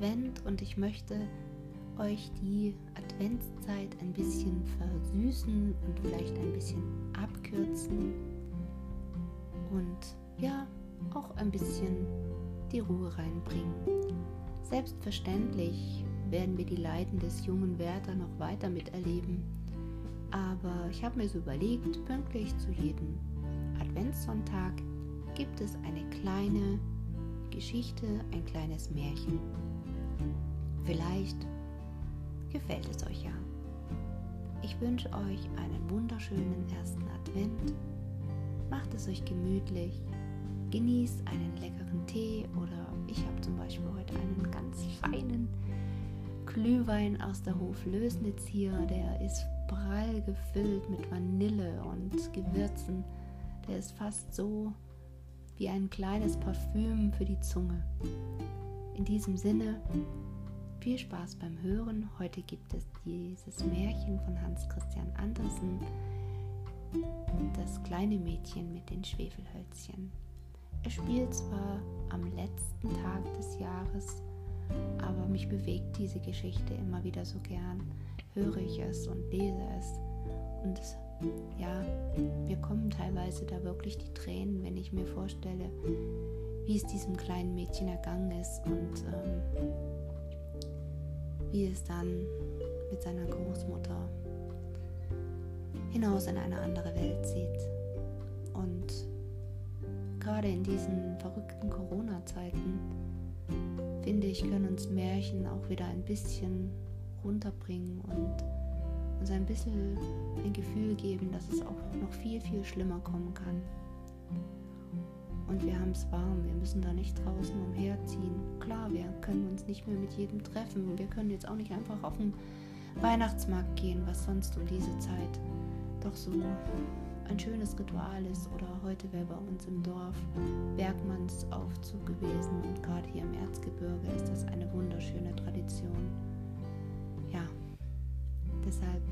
Advent und ich möchte euch die Adventszeit ein bisschen versüßen und vielleicht ein bisschen abkürzen und ja, auch ein bisschen die Ruhe reinbringen. Selbstverständlich werden wir die Leiden des jungen Werther noch weiter miterleben, aber ich habe mir so überlegt, pünktlich zu jedem Adventssonntag gibt es eine kleine Geschichte, ein kleines Märchen. Vielleicht gefällt es euch ja. Ich wünsche euch einen wunderschönen ersten Advent. Macht es euch gemütlich. Genießt einen leckeren Tee oder ich habe zum Beispiel heute einen ganz feinen Glühwein aus der Hof Lösnitz hier. Der ist prall gefüllt mit Vanille und Gewürzen. Der ist fast so wie ein kleines Parfüm für die Zunge. In diesem Sinne, viel Spaß beim Hören. Heute gibt es dieses Märchen von Hans Christian Andersen, das kleine Mädchen mit den Schwefelhölzchen. Es spielt zwar am letzten Tag des Jahres, aber mich bewegt diese Geschichte immer wieder so gern. Höre ich es und lese es und es, ja, mir kommen teilweise da wirklich die Tränen, wenn ich mir vorstelle, wie es diesem kleinen Mädchen ergangen ist und ähm, wie es dann mit seiner Großmutter hinaus in eine andere Welt zieht. Und gerade in diesen verrückten Corona-Zeiten, finde ich, können uns Märchen auch wieder ein bisschen runterbringen und uns ein bisschen ein Gefühl geben, dass es auch noch viel, viel schlimmer kommen kann und wir haben es warm. Wir müssen da nicht draußen umherziehen. Klar, wir können uns nicht mehr mit jedem treffen. Wir können jetzt auch nicht einfach auf den Weihnachtsmarkt gehen, was sonst um diese Zeit doch so ein schönes Ritual ist. Oder heute wäre bei uns im Dorf Bergmannsaufzug gewesen und gerade hier im Erzgebirge ist das eine wunderschöne Tradition. Ja, deshalb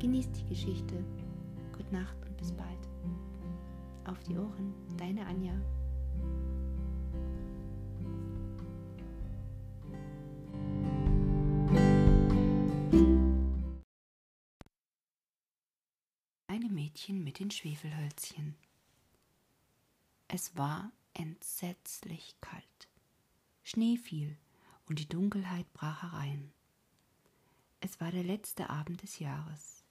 genießt die Geschichte. Gute Nacht und bis bald. Auf die Ohren, deine Anja. Eine Mädchen mit den Schwefelhölzchen. Es war entsetzlich kalt. Schnee fiel und die Dunkelheit brach herein. Es war der letzte Abend des Jahres.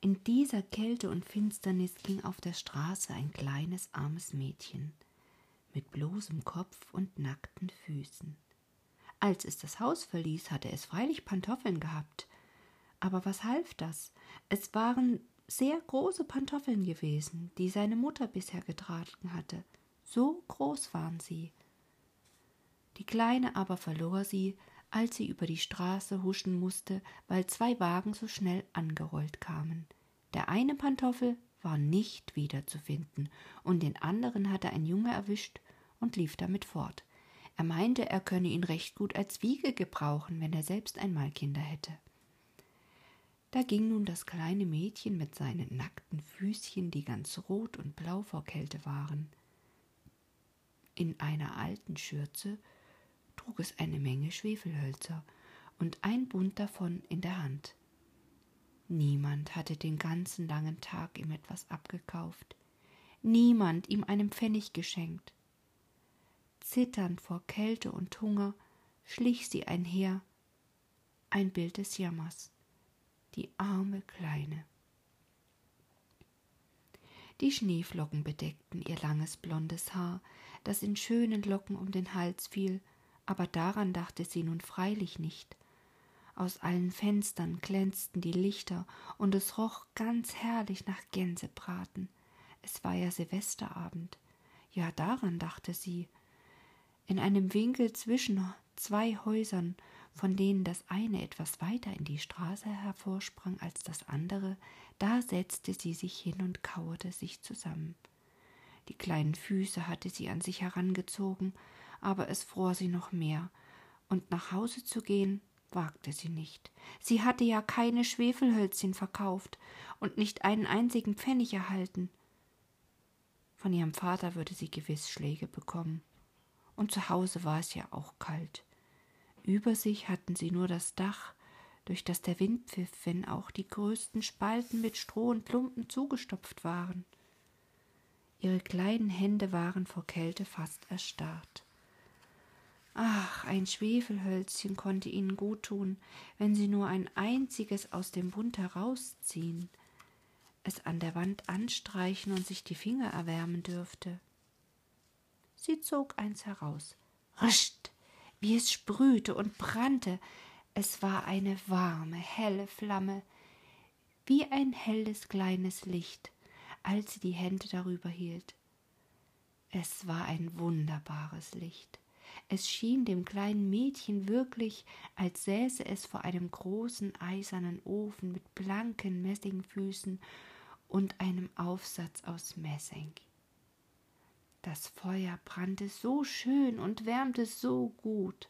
In dieser Kälte und Finsternis ging auf der Straße ein kleines armes Mädchen mit bloßem Kopf und nackten Füßen. Als es das Haus verließ, hatte es freilich Pantoffeln gehabt. Aber was half das? Es waren sehr große Pantoffeln gewesen, die seine Mutter bisher getragen hatte. So groß waren sie. Die Kleine aber verlor sie, als sie über die Straße huschen musste, weil zwei Wagen so schnell angerollt kamen. Der eine Pantoffel war nicht wiederzufinden, und den anderen hatte ein Junge erwischt und lief damit fort. Er meinte, er könne ihn recht gut als Wiege gebrauchen, wenn er selbst einmal Kinder hätte. Da ging nun das kleine Mädchen mit seinen nackten Füßchen, die ganz rot und blau vor Kälte waren. In einer alten Schürze trug es eine Menge Schwefelhölzer und ein Bund davon in der Hand. Niemand hatte den ganzen langen Tag ihm etwas abgekauft, niemand ihm einen Pfennig geschenkt. Zitternd vor Kälte und Hunger schlich sie einher, ein Bild des Jammers, die arme Kleine. Die Schneeflocken bedeckten ihr langes blondes Haar, das in schönen Locken um den Hals fiel, aber daran dachte sie nun freilich nicht. Aus allen Fenstern glänzten die Lichter, und es roch ganz herrlich nach Gänsebraten. Es war ja Silvesterabend. Ja, daran dachte sie. In einem Winkel zwischen zwei Häusern, von denen das eine etwas weiter in die Straße hervorsprang als das andere, da setzte sie sich hin und kauerte sich zusammen. Die kleinen Füße hatte sie an sich herangezogen, aber es fror sie noch mehr, und nach Hause zu gehen, wagte sie nicht. Sie hatte ja keine Schwefelhölzchen verkauft und nicht einen einzigen Pfennig erhalten. Von ihrem Vater würde sie gewiss Schläge bekommen. Und zu Hause war es ja auch kalt. Über sich hatten sie nur das Dach, durch das der Wind pfiff, wenn auch die größten Spalten mit Stroh und Klumpen zugestopft waren. Ihre kleinen Hände waren vor Kälte fast erstarrt. Ach, ein Schwefelhölzchen konnte ihnen gut tun, wenn sie nur ein einziges aus dem Bund herausziehen, es an der Wand anstreichen und sich die Finger erwärmen dürfte. Sie zog eins heraus. Rischt, wie es sprühte und brannte. Es war eine warme, helle Flamme, wie ein helles kleines Licht, als sie die Hände darüber hielt. Es war ein wunderbares Licht. Es schien dem kleinen Mädchen wirklich, als säße es vor einem großen eisernen Ofen mit blanken Messingfüßen und einem Aufsatz aus Messing. Das Feuer brannte so schön und wärmte so gut.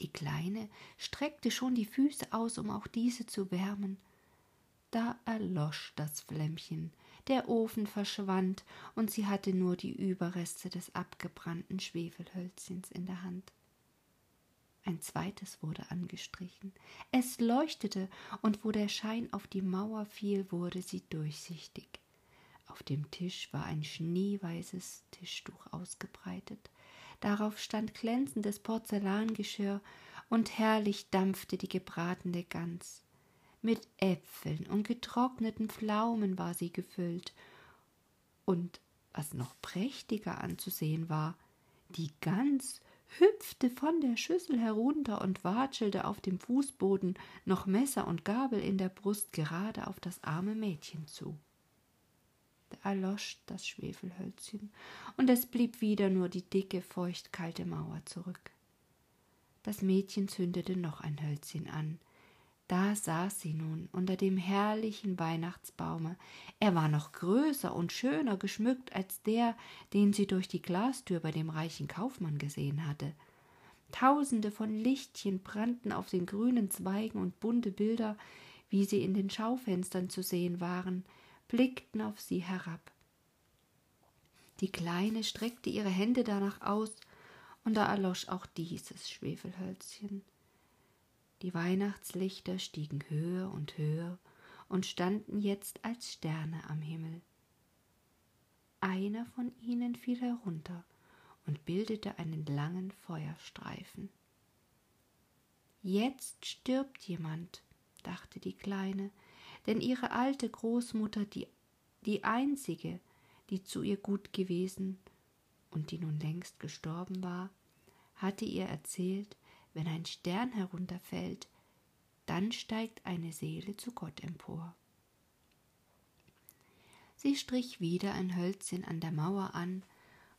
Die Kleine streckte schon die Füße aus, um auch diese zu wärmen. Da erlosch das Flämmchen, der Ofen verschwand, und sie hatte nur die Überreste des abgebrannten Schwefelhölzchens in der Hand. Ein zweites wurde angestrichen. Es leuchtete, und wo der Schein auf die Mauer fiel, wurde sie durchsichtig. Auf dem Tisch war ein schneeweißes Tischtuch ausgebreitet. Darauf stand glänzendes Porzellangeschirr, und herrlich dampfte die gebratene Gans. Mit Äpfeln und getrockneten Pflaumen war sie gefüllt, und was noch prächtiger anzusehen war, die Gans hüpfte von der Schüssel herunter und watschelte auf dem Fußboden, noch Messer und Gabel in der Brust, gerade auf das arme Mädchen zu erlosch das Schwefelhölzchen, und es blieb wieder nur die dicke, feuchtkalte Mauer zurück. Das Mädchen zündete noch ein Hölzchen an. Da saß sie nun unter dem herrlichen Weihnachtsbaume. Er war noch größer und schöner geschmückt als der, den sie durch die Glastür bei dem reichen Kaufmann gesehen hatte. Tausende von Lichtchen brannten auf den grünen Zweigen und bunte Bilder, wie sie in den Schaufenstern zu sehen waren, blickten auf sie herab. Die Kleine streckte ihre Hände danach aus, und da erlosch auch dieses Schwefelhölzchen. Die Weihnachtslichter stiegen höher und höher und standen jetzt als Sterne am Himmel. Einer von ihnen fiel herunter und bildete einen langen Feuerstreifen. Jetzt stirbt jemand, dachte die Kleine, denn ihre alte Großmutter, die, die einzige, die zu ihr gut gewesen und die nun längst gestorben war, hatte ihr erzählt, wenn ein Stern herunterfällt, dann steigt eine Seele zu Gott empor. Sie strich wieder ein Hölzchen an der Mauer an,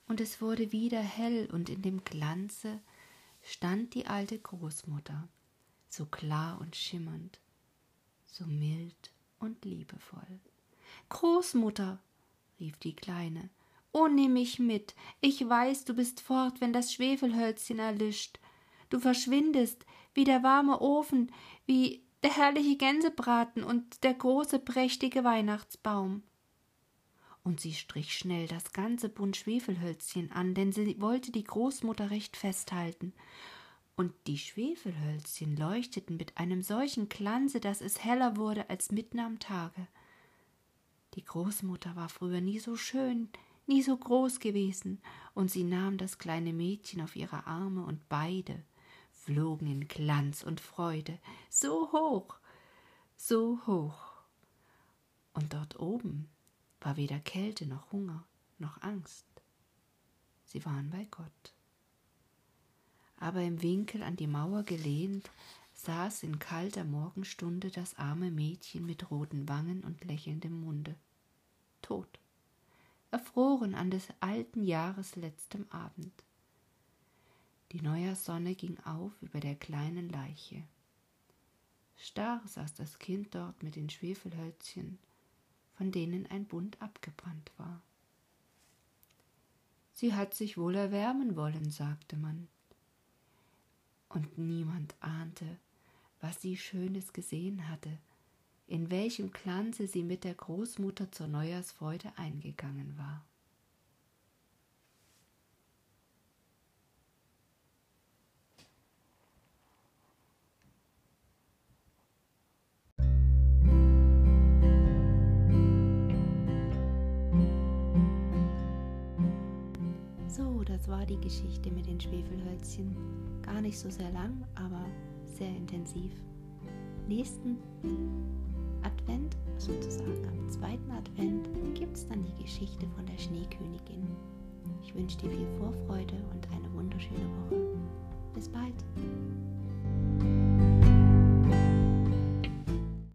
und es wurde wieder hell, und in dem Glanze stand die alte Großmutter, so klar und schimmernd, so mild und liebevoll. Großmutter, rief die Kleine, oh nimm mich mit, ich weiß, du bist fort, wenn das Schwefelhölzchen erlischt. Du verschwindest, wie der warme Ofen, wie der herrliche Gänsebraten und der große prächtige Weihnachtsbaum. Und sie strich schnell das ganze Bund Schwefelhölzchen an, denn sie wollte die Großmutter recht festhalten, und die Schwefelhölzchen leuchteten mit einem solchen Glanze, dass es heller wurde als mitten am Tage. Die Großmutter war früher nie so schön, nie so groß gewesen, und sie nahm das kleine Mädchen auf ihre Arme, und beide flogen in Glanz und Freude so hoch, so hoch. Und dort oben war weder Kälte noch Hunger noch Angst. Sie waren bei Gott aber im Winkel an die Mauer gelehnt, saß in kalter Morgenstunde das arme Mädchen mit roten Wangen und lächelndem Munde. Tot, erfroren an des alten Jahres letztem Abend. Die Neujahrssonne ging auf über der kleinen Leiche. Starr saß das Kind dort mit den Schwefelhölzchen, von denen ein Bund abgebrannt war. Sie hat sich wohl erwärmen wollen, sagte man und niemand ahnte, was sie Schönes gesehen hatte, in welchem Glanze sie mit der Großmutter zur Neujahrsfreude eingegangen war. War die Geschichte mit den Schwefelhölzchen. Gar nicht so sehr lang, aber sehr intensiv. Nächsten Advent, sozusagen am zweiten Advent, gibt es dann die Geschichte von der Schneekönigin. Ich wünsche dir viel Vorfreude und eine wunderschöne Woche. Bis bald.